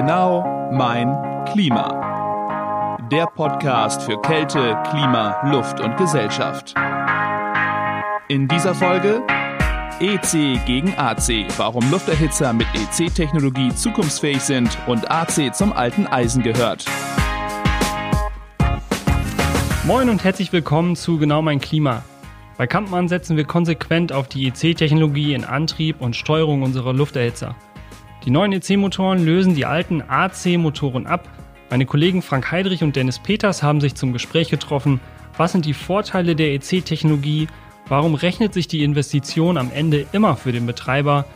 Genau mein Klima. Der Podcast für Kälte, Klima, Luft und Gesellschaft. In dieser Folge EC gegen AC, warum Lufterhitzer mit EC-Technologie zukunftsfähig sind und AC zum alten Eisen gehört. Moin und herzlich willkommen zu Genau mein Klima. Bei Kampmann setzen wir konsequent auf die EC-Technologie in Antrieb und Steuerung unserer Lufterhitzer. Die neuen EC-Motoren lösen die alten AC-Motoren ab. Meine Kollegen Frank Heidrich und Dennis Peters haben sich zum Gespräch getroffen. Was sind die Vorteile der EC-Technologie? Warum rechnet sich die Investition am Ende immer für den Betreiber?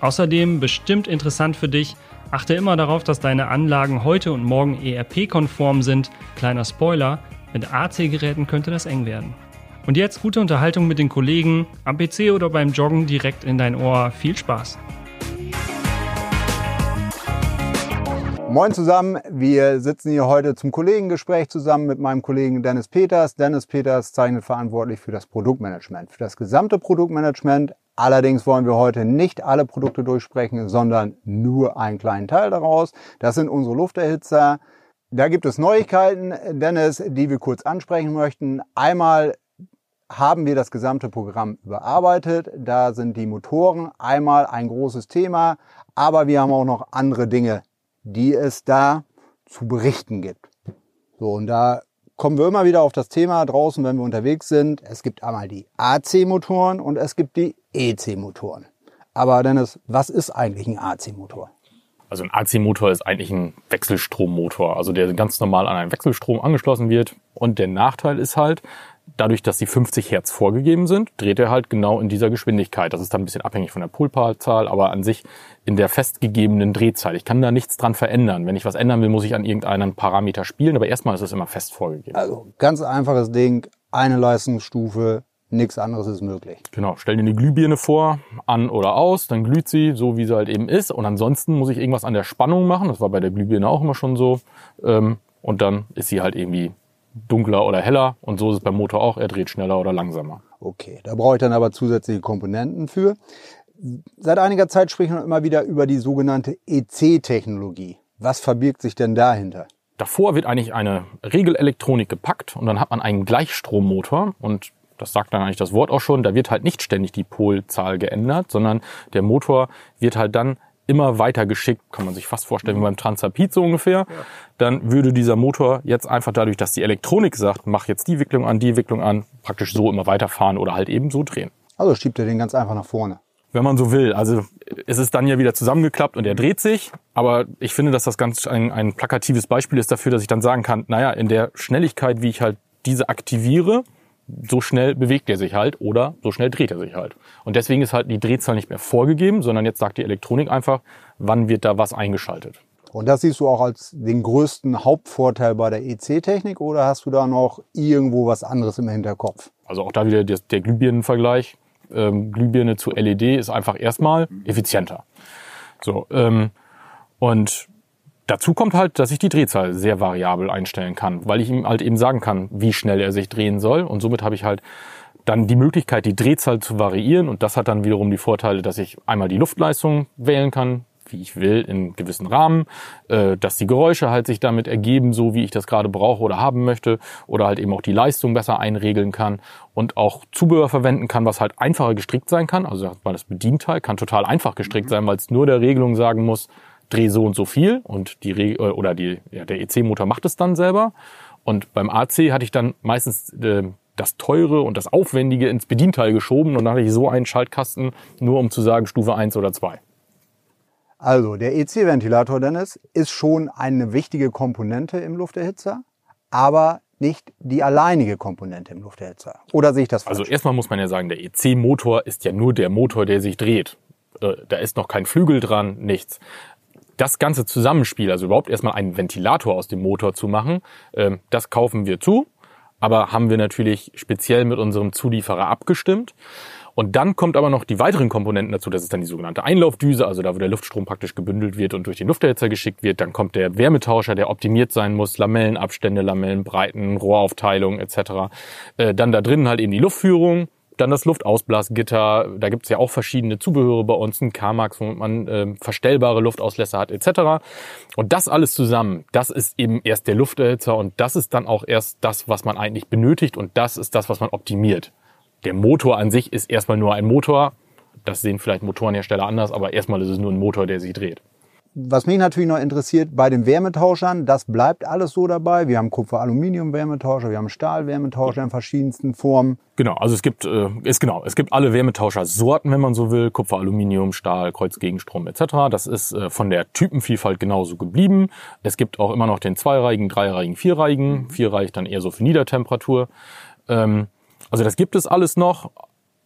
Außerdem bestimmt interessant für dich, achte immer darauf, dass deine Anlagen heute und morgen ERP-konform sind. Kleiner Spoiler, mit AC-Geräten könnte das eng werden. Und jetzt gute Unterhaltung mit den Kollegen, am PC oder beim Joggen direkt in dein Ohr. Viel Spaß! Moin zusammen, wir sitzen hier heute zum Kollegengespräch zusammen mit meinem Kollegen Dennis Peters. Dennis Peters zeichnet verantwortlich für das Produktmanagement, für das gesamte Produktmanagement. Allerdings wollen wir heute nicht alle Produkte durchsprechen, sondern nur einen kleinen Teil daraus. Das sind unsere Lufterhitzer. Da gibt es Neuigkeiten, Dennis, die wir kurz ansprechen möchten. Einmal haben wir das gesamte Programm überarbeitet. Da sind die Motoren einmal ein großes Thema, aber wir haben auch noch andere Dinge, die es da zu berichten gibt. So, und da kommen wir immer wieder auf das Thema draußen, wenn wir unterwegs sind. Es gibt einmal die AC-Motoren und es gibt die EC-Motoren. Aber Dennis, was ist eigentlich ein AC-Motor? Also ein AC-Motor ist eigentlich ein Wechselstrommotor, also der ganz normal an einen Wechselstrom angeschlossen wird. Und der Nachteil ist halt, dadurch, dass die 50 Hertz vorgegeben sind, dreht er halt genau in dieser Geschwindigkeit. Das ist dann ein bisschen abhängig von der Polparzahl, aber an sich in der festgegebenen Drehzahl. Ich kann da nichts dran verändern. Wenn ich was ändern will, muss ich an irgendeinen Parameter spielen, aber erstmal ist es immer fest vorgegeben. Also ganz einfaches Ding, eine Leistungsstufe, nichts anderes ist möglich. Genau, stell dir eine Glühbirne vor, an oder aus, dann glüht sie so, wie sie halt eben ist. Und ansonsten muss ich irgendwas an der Spannung machen. Das war bei der Glühbirne auch immer schon so. Ähm, und dann ist sie halt irgendwie dunkler oder heller und so ist es beim Motor auch, er dreht schneller oder langsamer. Okay, da brauche ich dann aber zusätzliche Komponenten für. Seit einiger Zeit sprechen wir immer wieder über die sogenannte EC-Technologie. Was verbirgt sich denn dahinter? Davor wird eigentlich eine Regelelektronik gepackt und dann hat man einen Gleichstrommotor und das sagt dann eigentlich das Wort auch schon, da wird halt nicht ständig die Polzahl geändert, sondern der Motor wird halt dann immer weiter geschickt, kann man sich fast vorstellen wie beim Transrapid so ungefähr, ja. dann würde dieser Motor jetzt einfach dadurch, dass die Elektronik sagt, mach jetzt die Wicklung an, die Wicklung an, praktisch so immer weiterfahren oder halt eben so drehen. Also schiebt er den ganz einfach nach vorne. Wenn man so will. Also es ist dann ja wieder zusammengeklappt und er dreht sich. Aber ich finde, dass das ganz ein, ein plakatives Beispiel ist dafür, dass ich dann sagen kann, naja, in der Schnelligkeit, wie ich halt diese aktiviere, so schnell bewegt er sich halt oder so schnell dreht er sich halt. Und deswegen ist halt die Drehzahl nicht mehr vorgegeben, sondern jetzt sagt die Elektronik einfach, wann wird da was eingeschaltet. Und das siehst du auch als den größten Hauptvorteil bei der EC-Technik oder hast du da noch irgendwo was anderes im Hinterkopf? Also auch da wieder der, der Glühbirnenvergleich. Ähm, Glühbirne zu LED ist einfach erstmal effizienter. So, ähm, und Dazu kommt halt, dass ich die Drehzahl sehr variabel einstellen kann, weil ich ihm halt eben sagen kann, wie schnell er sich drehen soll. Und somit habe ich halt dann die Möglichkeit, die Drehzahl zu variieren. Und das hat dann wiederum die Vorteile, dass ich einmal die Luftleistung wählen kann, wie ich will, in gewissen Rahmen, äh, dass die Geräusche halt sich damit ergeben, so wie ich das gerade brauche oder haben möchte, oder halt eben auch die Leistung besser einregeln kann und auch Zubehör verwenden kann, was halt einfacher gestrickt sein kann. Also das Bedienteil kann total einfach gestrickt sein, weil es nur der Regelung sagen muss, dreh so und so viel und die Re äh, oder die ja, der EC-Motor macht es dann selber. Und beim AC hatte ich dann meistens äh, das teure und das aufwendige ins Bedienteil geschoben und dann hatte ich so einen Schaltkasten, nur um zu sagen Stufe 1 oder 2. Also der EC-Ventilator, Dennis, ist schon eine wichtige Komponente im Lufterhitzer, aber nicht die alleinige Komponente im Lufterhitzer. Oder sehe ich das falsch? Also erstmal muss man ja sagen, der EC-Motor ist ja nur der Motor, der sich dreht. Äh, da ist noch kein Flügel dran, nichts das ganze Zusammenspiel, also überhaupt erstmal einen Ventilator aus dem Motor zu machen, ähm, das kaufen wir zu, aber haben wir natürlich speziell mit unserem Zulieferer abgestimmt. Und dann kommt aber noch die weiteren Komponenten dazu. Das ist dann die sogenannte Einlaufdüse, also da, wo der Luftstrom praktisch gebündelt wird und durch den Lufterhitzer geschickt wird. Dann kommt der Wärmetauscher, der optimiert sein muss, Lamellenabstände, Lamellenbreiten, Rohraufteilung etc. Äh, dann da drinnen halt eben die Luftführung, Dann das Luftausblasgitter, da gibt's ja auch verschiedene Zubehöre bei uns, ein K-Max, wo man äh, verstellbare Luftauslässer hat etc. Und das alles zusammen, das ist eben erst der Lufterhitzer und das ist dann auch erst das, was man eigentlich benötigt und das ist das, was man optimiert. Der Motor an sich ist erstmal nur ein Motor. Das sehen vielleicht Motorenhersteller anders, aber erstmal ist es nur ein Motor, der sich dreht. Was mich natürlich noch interessiert, bei den Wärmetauschern, das bleibt alles so dabei. Wir haben Kupfer-Aluminium-Wärmetauscher, wir haben Stahl-Wärmetauscher in verschiedensten Formen. Genau, also es gibt, äh, ist genau, es gibt alle Wärmetauscher-Sorten, wenn man so will, Kupfer, Aluminium, Stahl, Kreuzgegenstrom etc. Das ist äh, von der Typenvielfalt genauso geblieben. Es gibt auch immer noch den zweireihigen, dreireihigen, vierreihigen. Vierreich dann eher so für Niedertemperatur. Ähm, also das gibt es alles noch,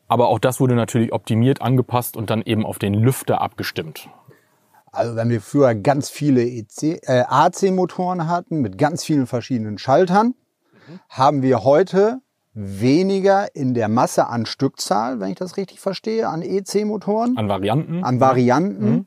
aber auch das wurde natürlich optimiert, angepasst und dann eben auf den Lüfter abgestimmt. Also wenn wir früher ganz viele EC, äh, AC-Motoren hatten mit ganz vielen verschiedenen Schaltern, mhm. haben wir heute weniger in der Masse an Stückzahl, wenn ich das richtig verstehe, an EC-Motoren. An Varianten. An Varianten. Mhm.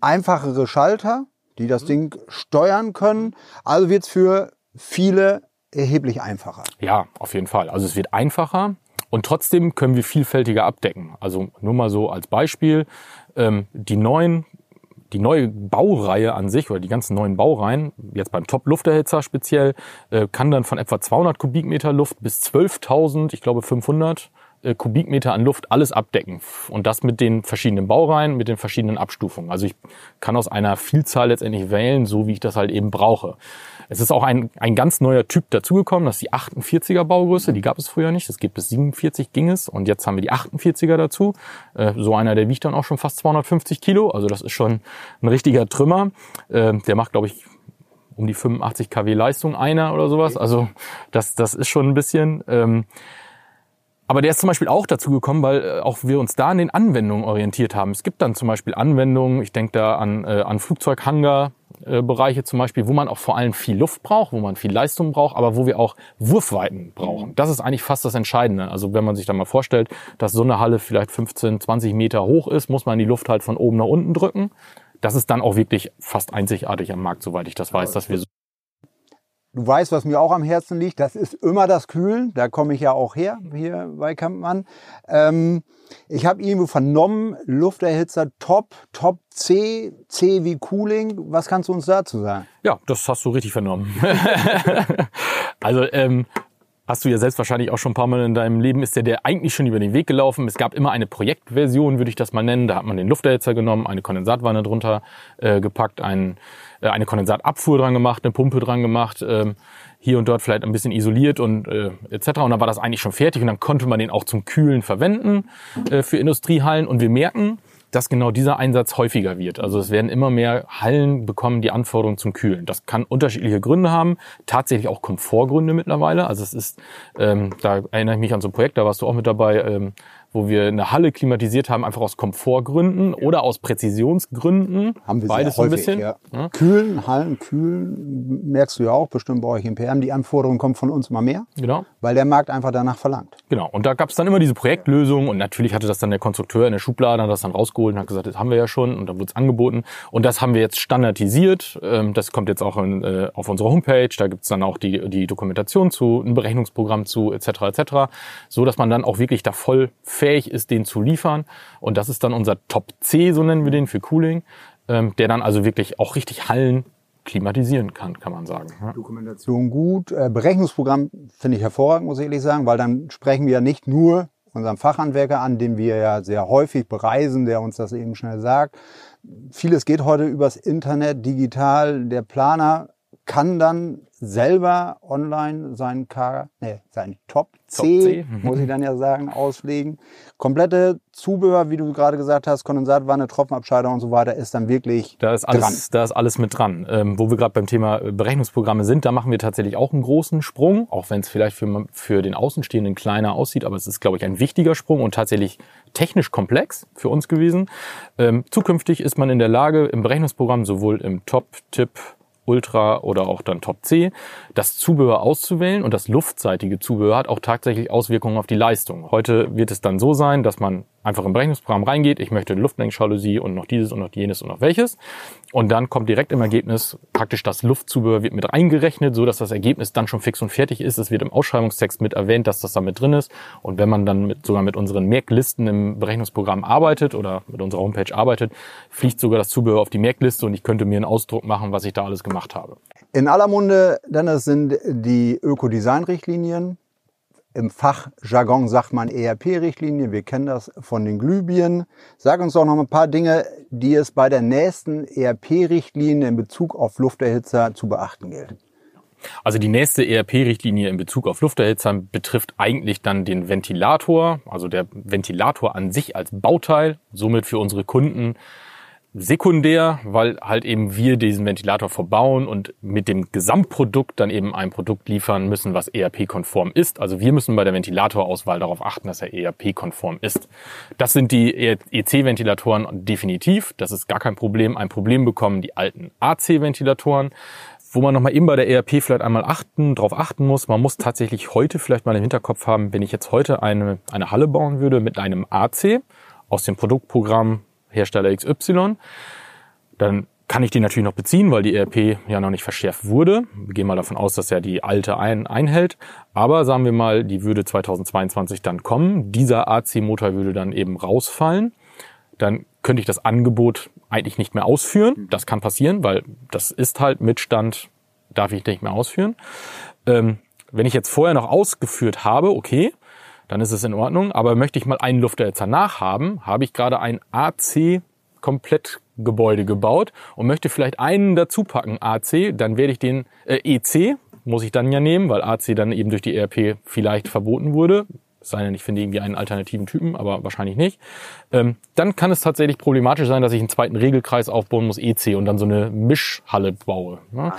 Einfachere Schalter, die das mhm. Ding steuern können. Also wird es für viele erheblich einfacher. Ja, auf jeden Fall. Also es wird einfacher. Und trotzdem können wir vielfältiger abdecken. Also nur mal so als Beispiel, ähm, die neuen die neue Baureihe an sich oder die ganzen neuen Baureihen, jetzt beim Top-Lufterhitzer speziell, äh, kann dann von etwa 200 Kubikmeter Luft bis 12.000, ich glaube 500 äh, Kubikmeter an Luft alles abdecken. Und das mit den verschiedenen Baureihen, mit den verschiedenen Abstufungen. Also ich kann aus einer Vielzahl letztendlich wählen, so wie ich das halt eben brauche. Es ist auch ein, ein ganz neuer Typ dazugekommen, das ist die 48er Baugröße, die gab es früher nicht. Es geht bis 47 ging es und jetzt haben wir die 48er dazu. Äh, so einer, der wiegt dann auch schon fast 250 Kilo, also das ist schon ein richtiger Trümmer. Äh, der macht, glaube ich, um die 85 kW Leistung einer oder sowas. Also das, das ist schon ein bisschen. Ähm, aber der ist zum Beispiel auch dazu gekommen, weil äh, auch wir uns da an den Anwendungen orientiert haben. Es gibt dann zum Beispiel Anwendungen, ich denke da an, äh, an Flugzeughangar-Bereiche äh, zum Beispiel, wo man auch vor allem viel Luft braucht, wo man viel Leistung braucht, aber wo wir auch Wurfweiten brauchen. Das ist eigentlich fast das Entscheidende. Also wenn man sich da mal vorstellt, dass so eine Halle vielleicht 15, 20 Meter hoch ist, muss man die Luft halt von oben nach unten drücken. Das ist dann auch wirklich fast einzigartig am Markt, soweit ich das weiß, dass wir so Du weißt, was mir auch am Herzen liegt, das ist immer das Kühlen. Da komme ich ja auch her, hier bei Kampmann. Ähm, ich habe irgendwo vernommen, Lufterhitzer Top, Top C, C wie Cooling. Was kannst du uns dazu sagen? Ja, das hast du richtig vernommen. also ähm, hast du ja selbst wahrscheinlich auch schon ein paar Mal in deinem Leben, ist der der eigentlich schon über den Weg gelaufen. Es gab immer eine Projektversion, würde ich das mal nennen. Da hat man den Lufterhitzer genommen, eine Kondensatwanne drunter äh, gepackt, einen eine Kondensatabfuhr dran gemacht, eine Pumpe dran gemacht, ähm, hier und dort vielleicht ein bisschen isoliert und äh, etc. Und dann war das eigentlich schon fertig und dann konnte man den auch zum Kühlen verwenden äh, für Industriehallen. Und wir merken, dass genau dieser Einsatz häufiger wird. Also es werden immer mehr Hallen bekommen die Anforderungen zum Kühlen. Das kann unterschiedliche Gründe haben, tatsächlich auch Komfortgründe mittlerweile. Also es ist, ähm, da erinnere ich mich an so ein Projekt, da warst du auch mit dabei, ähm, wo wir eine Halle klimatisiert haben, einfach aus Komfortgründen oder aus Präzisionsgründen. Haben wir Beides sehr häufig, so ein bisschen. Ja. Ja. Kühlen, Hallen, kühlen, merkst du ja auch bestimmt bei euch im PM. Die Anforderungen kommen von uns immer mehr. Genau. Weil der Markt einfach danach verlangt. Genau. Und da gab es dann immer diese Projektlösung und natürlich hatte das dann der Konstrukteur in der Schublade, hat das dann rausgeholt und hat gesagt, das haben wir ja schon und dann wurde es angeboten. Und das haben wir jetzt standardisiert. Ähm, das kommt jetzt auch in, äh, auf unserer Homepage. Da gibt es dann auch die, die Dokumentation zu, ein Berechnungsprogramm zu, etc. etc. So dass man dann auch wirklich da voll fähig ist, den zu liefern. Und das ist dann unser Top C, so nennen wir den, für Cooling, ähm, der dann also wirklich auch richtig Hallen klimatisieren kann, kann man sagen. Ja. Dokumentation gut. Äh, Berechnungsprogramm finde ich hervorragend, muss ich ehrlich sagen, weil dann sprechen wir ja nicht nur unseren Fachhandwerker an, den wir ja sehr häufig bereisen, der uns das eben schnell sagt. Vieles geht heute übers Internet, digital. Der Planer kann dann selber online sein K, nee, sein Top C, Top C. muss ich dann ja sagen, auslegen. Komplette Zubehör, wie du gerade gesagt hast, Kondensatwanne, Tropfenabscheider und so weiter, ist dann wirklich da ist alles, dran. Da ist alles mit dran. Ähm, wo wir gerade beim Thema Berechnungsprogramme sind, da machen wir tatsächlich auch einen großen Sprung, auch wenn es vielleicht für, für den Außenstehenden kleiner aussieht, aber es ist, glaube ich, ein wichtiger Sprung und tatsächlich technisch komplex für uns gewesen. Ähm, zukünftig ist man in der Lage, im Berechnungsprogramm sowohl im Top-Tipp Ultra oder auch dann Top C, das Zubehör auszuwählen und das luftseitige Zubehör hat auch tatsächlich Auswirkungen auf die Leistung. Heute wird es dann so sein, dass man einfach im Berechnungsprogramm reingeht, ich möchte Luftmengenjalousie und noch dieses und noch jenes und noch welches. Und dann kommt direkt im Ergebnis praktisch das Luftzubehör wird mit reingerechnet, so dass das Ergebnis dann schon fix und fertig ist. Es wird im Ausschreibungstext mit erwähnt, dass das da mit drin ist. Und wenn man dann mit, sogar mit unseren Merklisten im Berechnungsprogramm arbeitet oder mit unserer Homepage arbeitet, fliegt sogar das Zubehör auf die Merkliste und ich könnte mir einen Ausdruck machen, was ich da alles gemacht habe. In aller Munde, Dennis, sind die Ökodesign-Richtlinien im Fachjargon sagt man ERP-Richtlinie. Wir kennen das von den Glühbirnen. Sag uns doch noch ein paar Dinge, die es bei der nächsten ERP-Richtlinie in Bezug auf Lufterhitzer zu beachten gilt. Also die nächste ERP-Richtlinie in Bezug auf Lufterhitzer betrifft eigentlich dann den Ventilator, also der Ventilator an sich als Bauteil, somit für unsere Kunden sekundär, weil halt eben wir diesen Ventilator verbauen und mit dem Gesamtprodukt dann eben ein Produkt liefern müssen, was ERP-konform ist. Also wir müssen bei der Ventilatorauswahl darauf achten, dass er ERP-konform ist. Das sind die EC-Ventilatoren definitiv. Das ist gar kein Problem. Ein Problem bekommen die alten AC-Ventilatoren wo man nochmal eben bei der ERP vielleicht einmal achten, drauf achten muss. Man muss tatsächlich heute vielleicht mal im Hinterkopf haben, wenn ich jetzt heute eine, eine Halle bauen würde mit einem AC aus dem Produktprogramm Hersteller XY, dann kann ich die natürlich noch beziehen, weil die ERP ja noch nicht verschärft wurde. Wir gehen mal davon aus, dass er die alte ein, einhält. Aber sagen wir mal, die würde 2022 dann kommen. Dieser AC-Motor würde dann eben rausfallen. Dann könnte ich das Angebot eigentlich nicht mehr ausführen. Das kann passieren, weil das ist halt Mitstand, darf ich nicht mehr ausführen. Ähm, wenn ich jetzt vorher noch ausgeführt habe, okay, dann ist es in Ordnung. Aber möchte ich mal einen Lufterhitzer nachhaben, habe ich gerade ein AC Komplettgebäude gebaut und möchte vielleicht einen dazu packen, AC, dann werde ich den äh, EC muss ich dann ja nehmen, weil AC dann eben durch die ERP vielleicht verboten wurde. Es sei denn, ich finde irgendwie einen alternativen Typen, aber wahrscheinlich nicht. Ähm, dann kann es tatsächlich problematisch sein, dass ich einen zweiten Regelkreis aufbauen muss, EC, und dann so eine Mischhalle baue. Ne?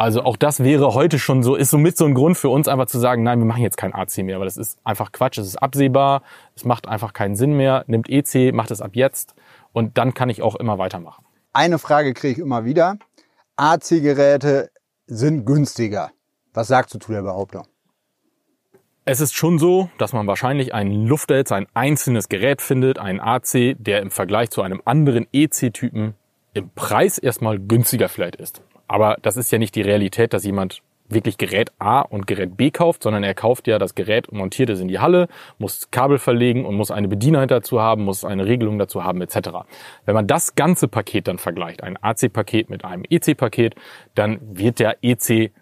Also auch das wäre heute schon so, ist somit so ein Grund für uns einfach zu sagen, nein, wir machen jetzt kein AC mehr, weil das ist einfach Quatsch, es ist absehbar, es macht einfach keinen Sinn mehr. Nimmt EC, macht es ab jetzt und dann kann ich auch immer weitermachen. Eine Frage kriege ich immer wieder. AC-Geräte sind günstiger. Was sagst du zu der Behauptung? Es ist schon so, dass man wahrscheinlich einen Lufterhitzer, ein einzelnes Gerät findet, einen AC, der im Vergleich zu einem anderen EC-Typen im Preis erstmal günstiger vielleicht ist. Aber das ist ja nicht die Realität, dass jemand wirklich Gerät A und Gerät B kauft, sondern er kauft ja das Gerät und montiert es in die Halle, muss Kabel verlegen und muss eine Bedienheit dazu haben, muss eine Regelung dazu haben etc. Wenn man das ganze Paket dann vergleicht, ein AC-Paket mit einem EC-Paket, dann wird der EC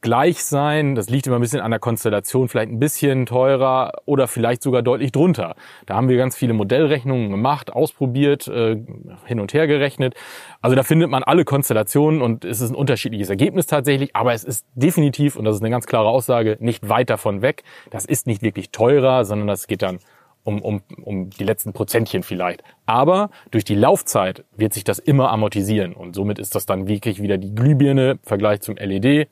gleich sein. Das liegt immer ein bisschen an der Konstellation, vielleicht ein bisschen teurer oder vielleicht sogar deutlich drunter. Da haben wir ganz viele Modellrechnungen gemacht, ausprobiert, äh, hin und her gerechnet. Also da findet man alle Konstellationen und es ist ein unterschiedliches Ergebnis tatsächlich, aber es ist definitiv, und das ist eine ganz klare Aussage, nicht weit davon weg. Das ist nicht wirklich teurer, sondern das geht dann um, um, um die letzten Prozentchen vielleicht. Aber durch die Laufzeit wird sich das immer amortisieren und somit ist das dann wirklich wieder die Glühbirne im Vergleich zum LED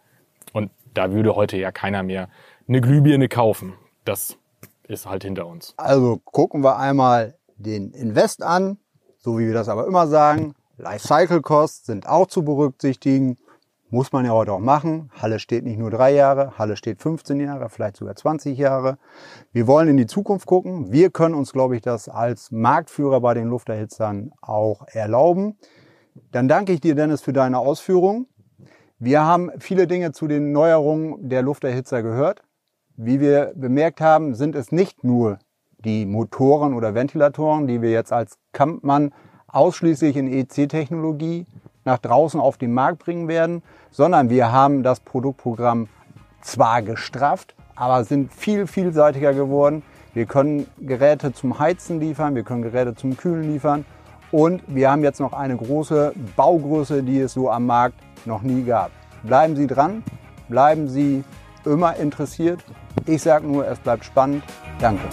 da würde heute ja keiner mehr eine Glühbirne kaufen. Das ist halt hinter uns. Also gucken wir einmal den Invest an, so wie wir das aber immer sagen. Lifecycle Costs sind auch zu berücksichtigen. Muss man ja heute auch machen. Halle steht nicht nur drei Jahre, Halle steht 15 Jahre, vielleicht sogar 20 Jahre. Wir wollen in die Zukunft gucken. Wir können uns, glaube ich, das als Marktführer bei den Lufterhitzern auch erlauben. Dann danke ich dir, Dennis, für deine Ausführungen. Wir haben viele Dinge zu den Neuerungen der Lufterhitzer gehört. Wie wir bemerkt haben, sind es nicht nur die Motoren oder Ventilatoren, die wir jetzt als Kampmann ausschließlich in EC-Technologie nach draußen auf den Markt bringen werden, sondern wir haben das Produktprogramm zwar gestrafft, aber sind viel vielseitiger geworden. Wir können Geräte zum Heizen liefern, wir können Geräte zum Kühlen liefern und wir haben jetzt noch eine große Baugröße, die es so am Markt noch nie gab. Bleiben Sie dran, bleiben Sie immer interessiert. Ich sage nur, es bleibt spannend. Danke.